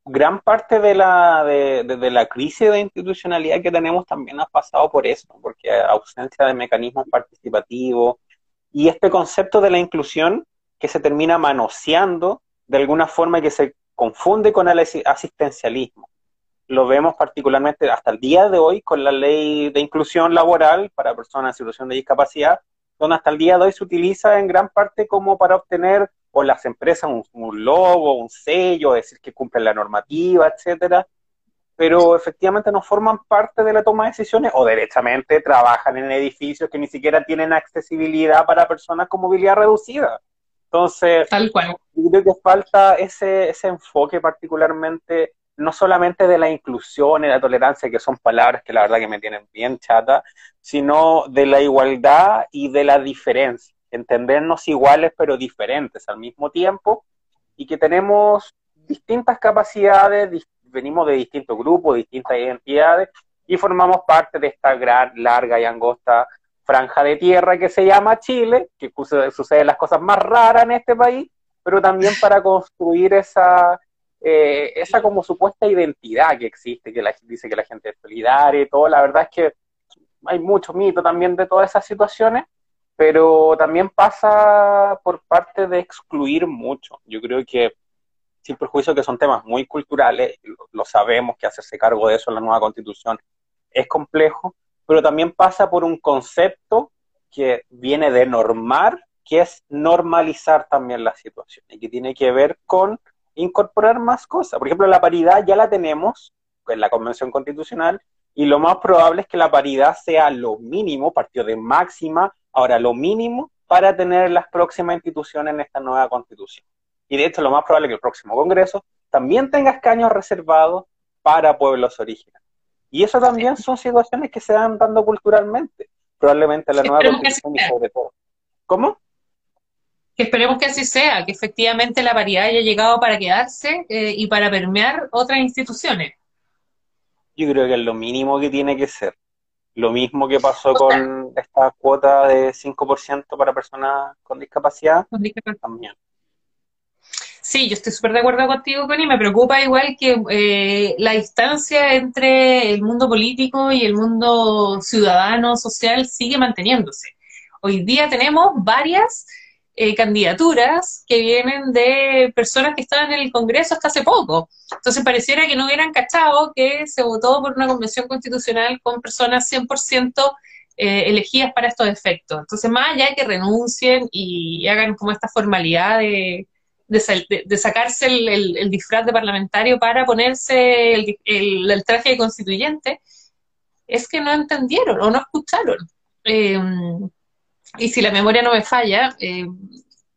gran parte de la, de, la crisis de institucionalidad que tenemos también ha pasado por eso, porque ausencia de mecanismos participativos y este concepto de la inclusión que se termina manoseando de alguna forma que se confunde con el asistencialismo. Lo vemos particularmente hasta el día de hoy con la ley de inclusión laboral para personas en situación de discapacidad, donde hasta el día de hoy se utiliza en gran parte como para obtener o las empresas un, logo, un sello, decir que cumplen la normativa, etcétera. pero efectivamente no forman parte de la toma de decisiones o derechamente trabajan en edificios que ni siquiera tienen accesibilidad para personas con movilidad reducida. Entonces, Tal cual. yo creo que falta ese, ese enfoque particularmente, no solamente de la inclusión y la tolerancia, que son palabras que la verdad que me tienen bien chata, sino de la igualdad y de la diferencia. Entendernos iguales pero diferentes al mismo tiempo y que tenemos distintas capacidades, venimos de distintos grupos, distintas identidades y formamos parte de esta gran, larga y angosta franja de tierra que se llama Chile, que suceden las cosas más raras en este país, pero también para construir esa, eh, esa como supuesta identidad que existe, que la, dice que la gente es solidaria y todo. La verdad es que hay mucho mito también de todas esas situaciones, pero también pasa por parte de excluir mucho. Yo creo que sin perjuicio que son temas muy culturales, lo sabemos que hacerse cargo de eso en la nueva constitución es complejo, pero también pasa por un concepto que viene de normar, que es normalizar también la situación y que tiene que ver con incorporar más cosas. Por ejemplo, la paridad ya la tenemos en la Convención Constitucional y lo más probable es que la paridad sea lo mínimo, partido de máxima, ahora lo mínimo para tener las próximas instituciones en esta nueva Constitución. Y de hecho, lo más probable es que el próximo Congreso también tenga escaños reservados para pueblos originarios. Y eso también son situaciones que se van dando culturalmente, probablemente la nueva constitución y sobre todo. ¿Cómo? Que esperemos que así sea, que efectivamente la paridad haya llegado para quedarse eh, y para permear otras instituciones. Yo creo que es lo mínimo que tiene que ser. Lo mismo que pasó con esta cuota de 5% para personas con discapacidad, con discapacidad. también. Sí, yo estoy súper de acuerdo contigo, Connie. Me preocupa igual que eh, la distancia entre el mundo político y el mundo ciudadano, social, sigue manteniéndose. Hoy día tenemos varias eh, candidaturas que vienen de personas que estaban en el Congreso hasta hace poco. Entonces pareciera que no hubieran cachado que se votó por una convención constitucional con personas 100% eh, elegidas para estos efectos. Entonces, más allá de que renuncien y hagan como esta formalidad de de, sacarse el, disfraz de parlamentario para ponerse el, traje de constituyente, es que no entendieron o no escucharon. Eh, y si la memoria no me falla, eh,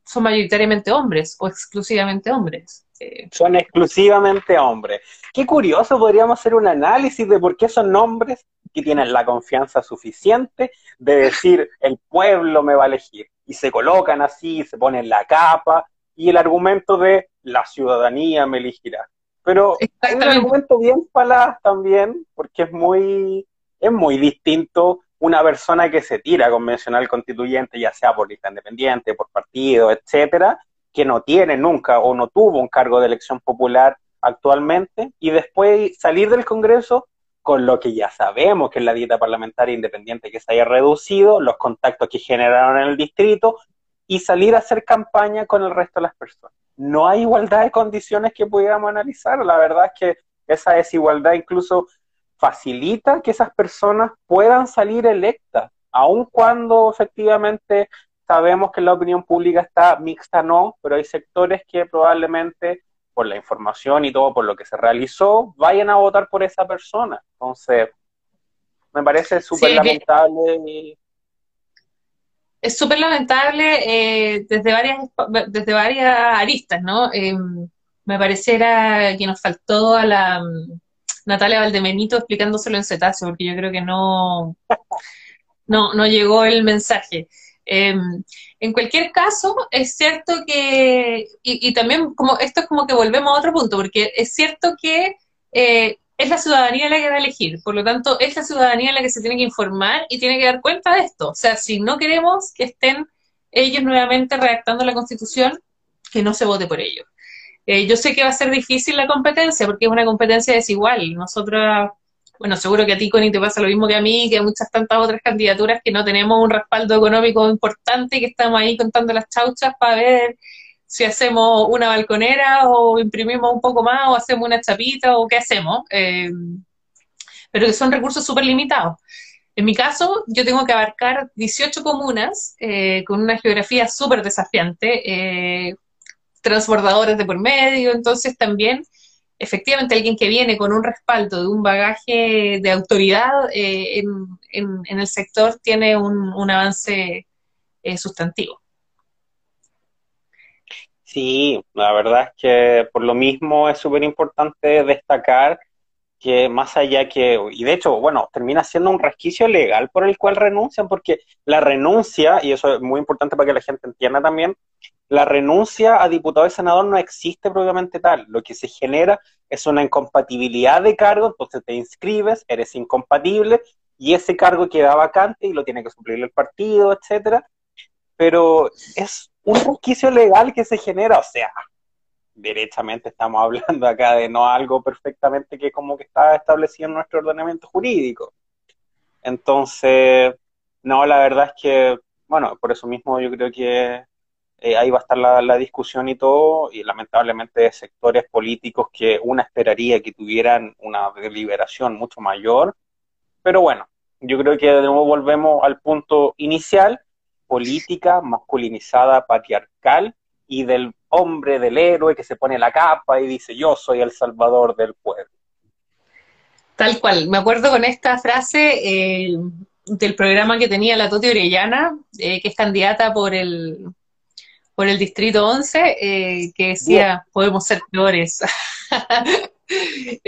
son mayoritariamente hombres o exclusivamente hombres. Eh, son exclusivamente hombres. Qué curioso, podríamos hacer un análisis de por qué son hombres que tienen la confianza suficiente de decir el pueblo me va a elegir. Y se colocan así, se ponen la capa, y el argumento de la ciudadanía me elegirá. Pero hay un argumento bien falaz también, porque es muy, es muy distinto una persona que se tira convencional constituyente, ya sea por lista independiente, por partido, etcétera, que no tiene nunca o no tuvo un cargo de elección popular actualmente, y después salir del Congreso con lo que ya sabemos que es la dieta parlamentaria independiente que se haya reducido, los contactos que generaron en el distrito, y salir a hacer campaña con el resto de las personas. No hay igualdad de condiciones que pudiéramos analizar. La verdad es que esa desigualdad incluso facilita que esas personas puedan salir electas, aun cuando efectivamente sabemos que la opinión pública está mixta, no, pero hay sectores que probablemente por la información y todo, por lo que se realizó, vayan a votar por esa persona. Entonces, me parece súper lamentable es súper lamentable eh, desde, varias, desde varias aristas, ¿no? Eh, me pareciera que nos faltó a la Natalia Valdemenito explicándoselo en cetáceo, porque yo creo que no, no, no llegó el mensaje. Eh, en cualquier caso, es cierto que, y, y, también como esto es como que volvemos a otro punto, porque es cierto que es la ciudadanía la que va a elegir. Por lo tanto, es la ciudadanía la que se tiene que informar y tiene que dar cuenta de esto. O sea, si no queremos que estén ellos nuevamente redactando la constitución, que no se vote por ellos. Eh, yo sé que va a ser difícil la competencia porque es una competencia desigual. Nosotras, bueno, seguro que a ti, Connie, te pasa lo mismo que a mí, que a muchas tantas otras candidaturas que no tenemos un respaldo económico importante, que estamos ahí contando las chauchas para ver si hacemos una balconera o imprimimos un poco más o hacemos una chapita o qué hacemos, eh, pero que son recursos súper limitados. En mi caso, yo tengo que abarcar 18 comunas eh, con una geografía súper desafiante, eh, transbordadores de por medio, entonces también efectivamente alguien que viene con un respaldo de un bagaje de autoridad eh, en, el sector tiene un, avance eh, sustantivo. Sí, la verdad es que por lo mismo es súper importante destacar que más allá que, y de hecho, bueno, termina siendo un resquicio legal por el cual renuncian, porque la renuncia, y eso es muy importante para que la gente entienda también, la renuncia a diputado y senador no existe propiamente tal. Lo que se genera es una incompatibilidad de cargo, entonces te inscribes, eres incompatible, y ese cargo queda vacante y lo tiene que suplir el partido, etcétera. Pero es un resquicio legal que se genera, o sea, derechamente estamos hablando acá de no algo perfectamente que como que está establecido en nuestro ordenamiento jurídico. Entonces, no, la verdad es que, bueno, por eso mismo yo creo que eh, ahí va a estar la, discusión y todo, y lamentablemente sectores políticos que una esperaría que tuvieran una deliberación mucho mayor, pero bueno, yo creo que de nuevo volvemos al punto inicial, política masculinizada, patriarcal, y del hombre, del héroe que se pone la capa y dice, yo soy el salvador del pueblo. Tal cual, me acuerdo con esta frase eh, del programa que tenía la Toti Orellana, eh, que es candidata por el, por el Distrito 11, eh, que decía, podemos ser peores.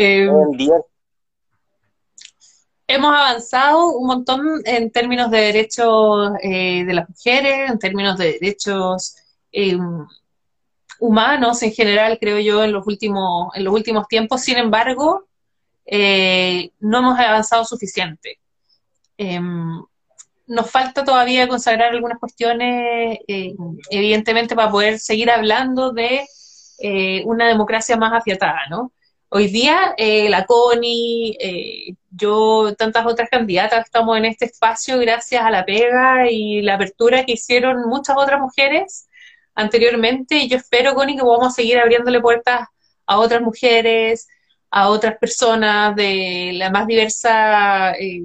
hemos avanzado un montón en términos de derechos de las mujeres, en términos de derechos humanos en general, creo yo, en los últimos, en los últimos tiempos. Sin embargo, eh, no hemos avanzado suficiente. Em, nos falta todavía consagrar algunas cuestiones, eh, evidentemente, para poder seguir hablando de eh, una democracia más afiatada, ¿no? Hoy día, la CONI, yo, tantas otras candidatas, estamos en este espacio gracias a la pega y la apertura que hicieron muchas otras mujeres anteriormente y yo espero, Connie, que podamos seguir abriéndole puertas a otras mujeres, a otras personas de las más diversas eh,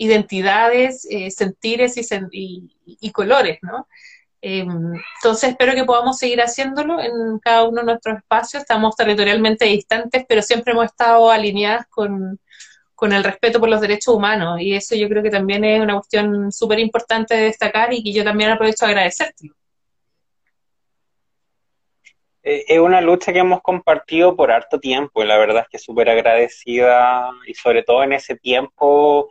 identidades, eh, sentires y, colores, ¿no? Eh, entonces espero que podamos seguir haciéndolo en cada uno de nuestros espacios. Estamos territorialmente distantes, pero siempre hemos estado alineadas con, el respeto por los derechos humanos y eso yo creo que también es una cuestión súper importante de destacar y que yo también aprovecho a agradecerte. Eh, es una lucha que hemos compartido por harto tiempo y la verdad es que súper agradecida y sobre todo en ese tiempo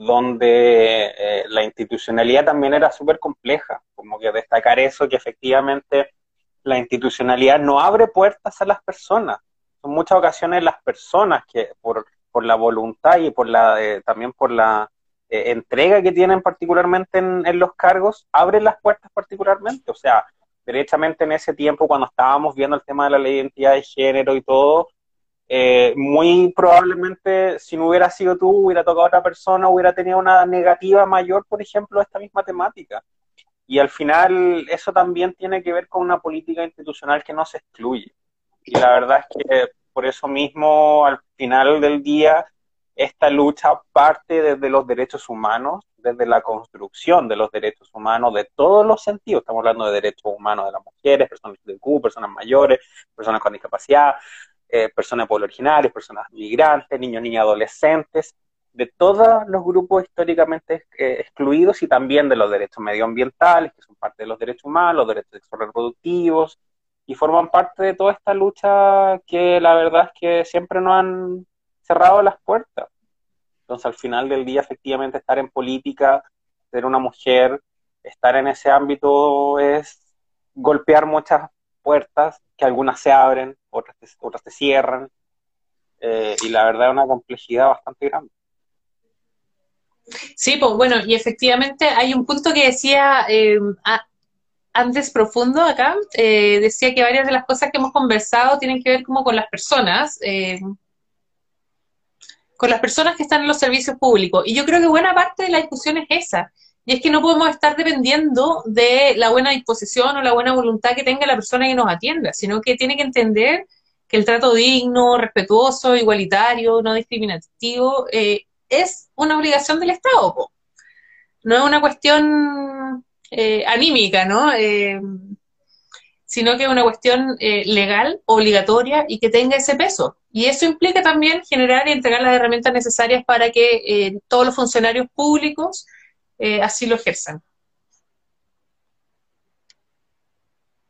donde eh, la institucionalidad también era súper compleja, como que destacar eso, que efectivamente la institucionalidad no abre puertas a las personas. En muchas ocasiones las personas que por, por la voluntad y por la eh, también por la entrega que tienen particularmente en, en los cargos, abren las puertas particularmente. O sea, derechamente en ese tiempo, cuando estábamos viendo el tema de la ley de identidad de género y todo, eh, muy probablemente si no hubiera sido tú, hubiera tocado a otra persona, hubiera tenido una negativa mayor, por ejemplo, a esta misma temática. Y al final eso también tiene que ver con una política institucional que no se excluye. Y la verdad es que por eso mismo, al final del día, esta lucha parte desde los derechos humanos, desde la construcción de los derechos humanos de todos los sentidos. Estamos hablando de derechos humanos de las mujeres, personas de Q, personas mayores, personas con discapacidad, eh, personas de pueblo originarios, personas migrantes, niños, niñas, adolescentes, de todos los grupos históricamente eh, excluidos y también de los derechos medioambientales, que son parte de los derechos humanos, los derechos sexuales reproductivos, y forman parte de toda esta lucha que la verdad es que siempre nos han cerrado las puertas. Entonces, al final del día, efectivamente, estar en política, ser una mujer, estar en ese ámbito es golpear muchas puertas, que algunas se abren, otras, otras se cierran, eh, y la verdad es una complejidad bastante grande. Sí, pues bueno, y efectivamente hay un punto que decía eh, antes profundo acá, eh, decía que varias de las cosas que hemos conversado tienen que ver como con las personas, con las personas que están en los servicios públicos. Y yo creo que buena parte de la discusión es esa. Y es que no podemos estar dependiendo de la buena disposición o la buena voluntad que tenga la persona que nos atienda, sino que tiene que entender que el trato digno, respetuoso, igualitario, no discriminativo, eh, es una obligación del Estado. No es una cuestión eh, anímica, ¿no? Eh, sino que es una cuestión legal, obligatoria y que tenga ese peso. Y eso implica también generar y entregar las herramientas necesarias para que todos los funcionarios públicos eh, así lo ejerzan.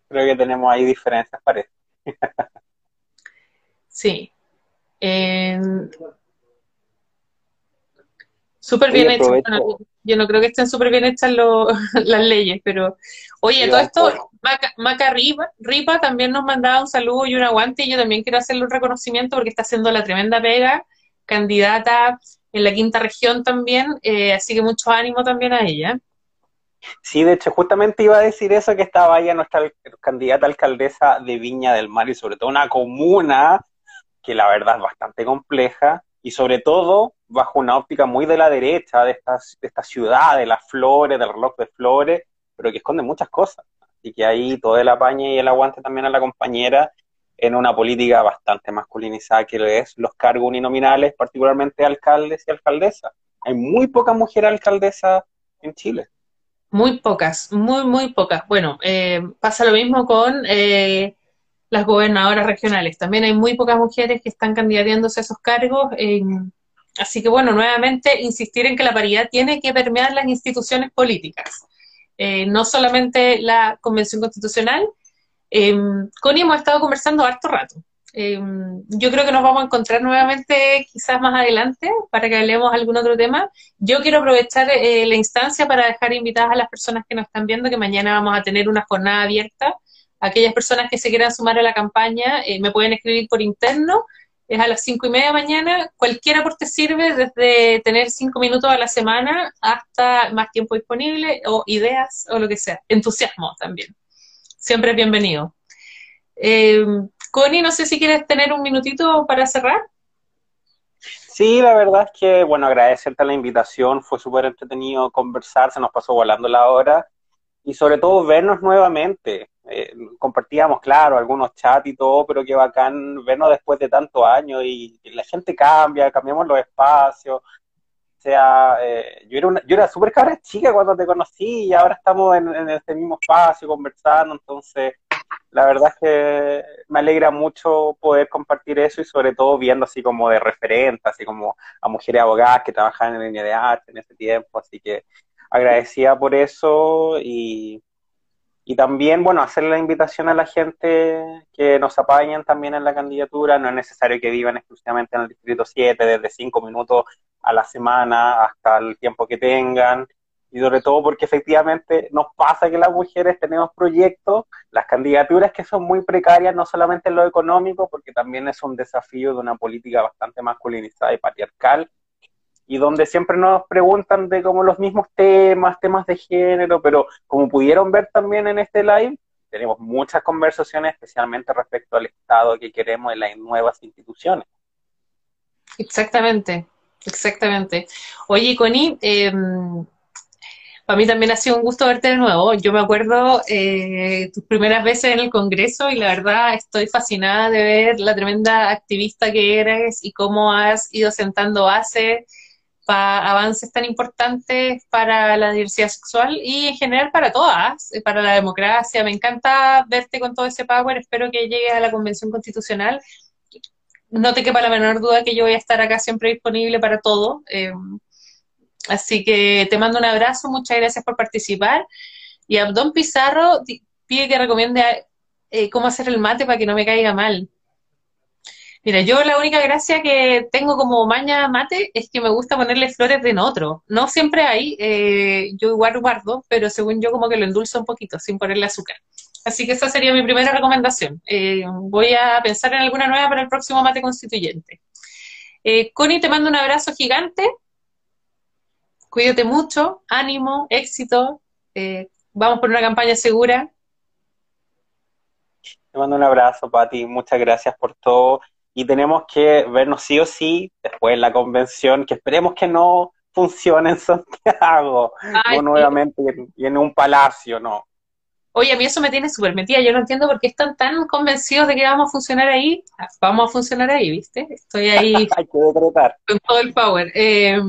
Creo que tenemos ahí diferencias, parece. sí. Súper bien hecho. yo no creo que estén súper bien hechas las leyes, pero oye, todo esto, Maca, Ripa, también nos mandaba un saludo y un aguante y yo también quiero hacerle un reconocimiento porque está haciendo la tremenda pega, candidata en la quinta región también, eh, así que mucho ánimo también a ella. Sí, de hecho, justamente iba a decir eso, que estaba ella nuestra candidata alcaldesa de Viña del Mar y sobre todo una comuna que la verdad es bastante compleja, y sobre todo bajo una óptica muy de la derecha de esta, de esta ciudad, de las flores, del reloj de flores, pero que esconde muchas cosas. Y que ahí todo el apañe y el aguante también a la compañera en una política bastante masculinizada que es los cargos uninominales, particularmente alcaldes y alcaldesas. Hay muy pocas mujeres alcaldesas en Chile. Muy pocas, muy, muy pocas. Bueno, eh, pasa lo mismo con eh, las gobernadoras regionales. También hay muy pocas mujeres que están candidateándose a esos cargos. así que bueno, nuevamente insistir en que la paridad tiene que permear las instituciones políticas, eh, no solamente la Convención Constitucional. Eh, Connie hemos estado conversando harto rato. Em, yo creo que nos vamos a encontrar nuevamente quizás más adelante para que hablemos algún otro tema. Yo quiero aprovechar eh, la instancia para dejar invitadas a las personas que nos están viendo que mañana vamos a tener una jornada abierta Aquellas personas que se quieran sumar a la campaña eh, me pueden escribir por interno. Es a las cinco y media de mañana. Cualquier aporte sirve, desde tener cinco minutos a la semana hasta más tiempo disponible o ideas o lo que sea. Entusiasmo también. Siempre es bienvenido. Eh, Connie, no sé si quieres tener un minutito para cerrar. Sí, la verdad es que, bueno, agradecerte la invitación, fue súper entretenido conversar, se nos pasó volando la hora y sobre todo vernos nuevamente. Eh, compartíamos, claro, algunos chats y todo, pero qué bacán vernos después de tantos años y, la gente cambia, cambiamos los espacios. O sea, eh, yo era, yo era súper cabra chica cuando te conocí y ahora estamos en, en este mismo espacio conversando, entonces la verdad es que me alegra mucho poder compartir eso y sobre todo viendo así como de referente, así como a mujeres abogadas que trabajan en línea de arte en ese tiempo, así que agradecida por eso y, y también, bueno, hacerle la invitación a la gente que nos apañen también en la candidatura. No es necesario que vivan exclusivamente en el Distrito 7, desde cinco minutos a la semana hasta el tiempo que tengan. Y sobre todo porque efectivamente nos pasa que las mujeres tenemos proyectos, las candidaturas que son muy precarias, no solamente en lo económico, porque también es un desafío de una política bastante masculinizada y patriarcal, y donde siempre nos preguntan de como los mismos temas, temas de género, pero como pudieron ver también en este live, tenemos muchas conversaciones, especialmente respecto al Estado que queremos en las nuevas instituciones. Exactamente, exactamente. Oye, Connie, em, para mí también ha sido un gusto verte de nuevo. Yo me acuerdo eh, tus primeras veces en el Congreso y la verdad estoy fascinada de ver la tremenda activista que eres y cómo has ido sentando base avances tan importantes para la diversidad sexual y en general para todas, eh, para la democracia. Me encanta verte con todo ese power. Espero que llegues a la Convención Constitucional. No te quepa la menor duda que yo voy a estar acá siempre disponible para todo. Eh, así que te mando un abrazo, muchas gracias por participar. Y Abdón Pizarro pide que recomiende eh, cómo hacer el mate para que no me caiga mal. Mira, yo la única gracia que tengo como maña mate es que me gusta ponerle flores de otro. No siempre hay, eh, yo igual guardo, pero según yo como que lo endulzo un poquito sin ponerle azúcar. Así que esa sería mi primera recomendación. Eh, voy a pensar en alguna nueva para el próximo mate constituyente. Eh, Connie, te mando un abrazo gigante. Cuídate mucho, ánimo, éxito. Eh, vamos por una campaña segura. Te mando un abrazo, Pati. Muchas gracias por todo y tenemos que vernos sí o sí después en la convención, que esperemos que no funcione en Santiago, o nuevamente y en un palacio, no. Oye, a mí eso me tiene súper metida, yo no entiendo por qué están tan convencidos de que vamos a funcionar ahí. Vamos a funcionar ahí, ¿viste? Estoy ahí Hay que decretar. con todo el power. Eh,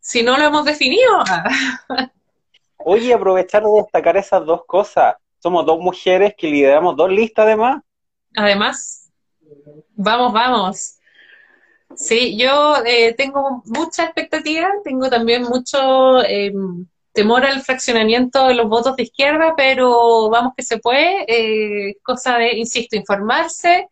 si no lo hemos definido. Oye, aprovechar de destacar esas dos cosas somos dos mujeres que lideramos dos listas además. Además, vamos, vamos. Sí, yo eh, tengo mucha expectativa, tengo también mucho eh, temor al fraccionamiento de los votos de izquierda, pero vamos que se puede. Eh, cosa de, insisto, informarse,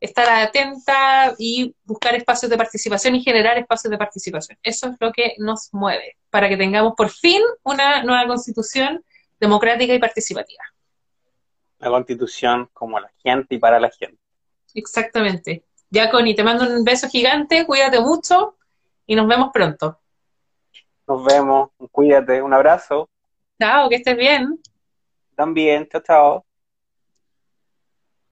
estar atenta y buscar espacios de participación y generar espacios de participación. Eso es lo que nos mueve, para que tengamos por fin una nueva constitución democrática y participativa. Una constitución como la gente y para la gente. Exactamente. Ya, Connie, te mando un beso gigante, cuídate mucho y nos vemos pronto. Nos vemos, cuídate, un abrazo. Chao, que estés bien. También, chao, chao.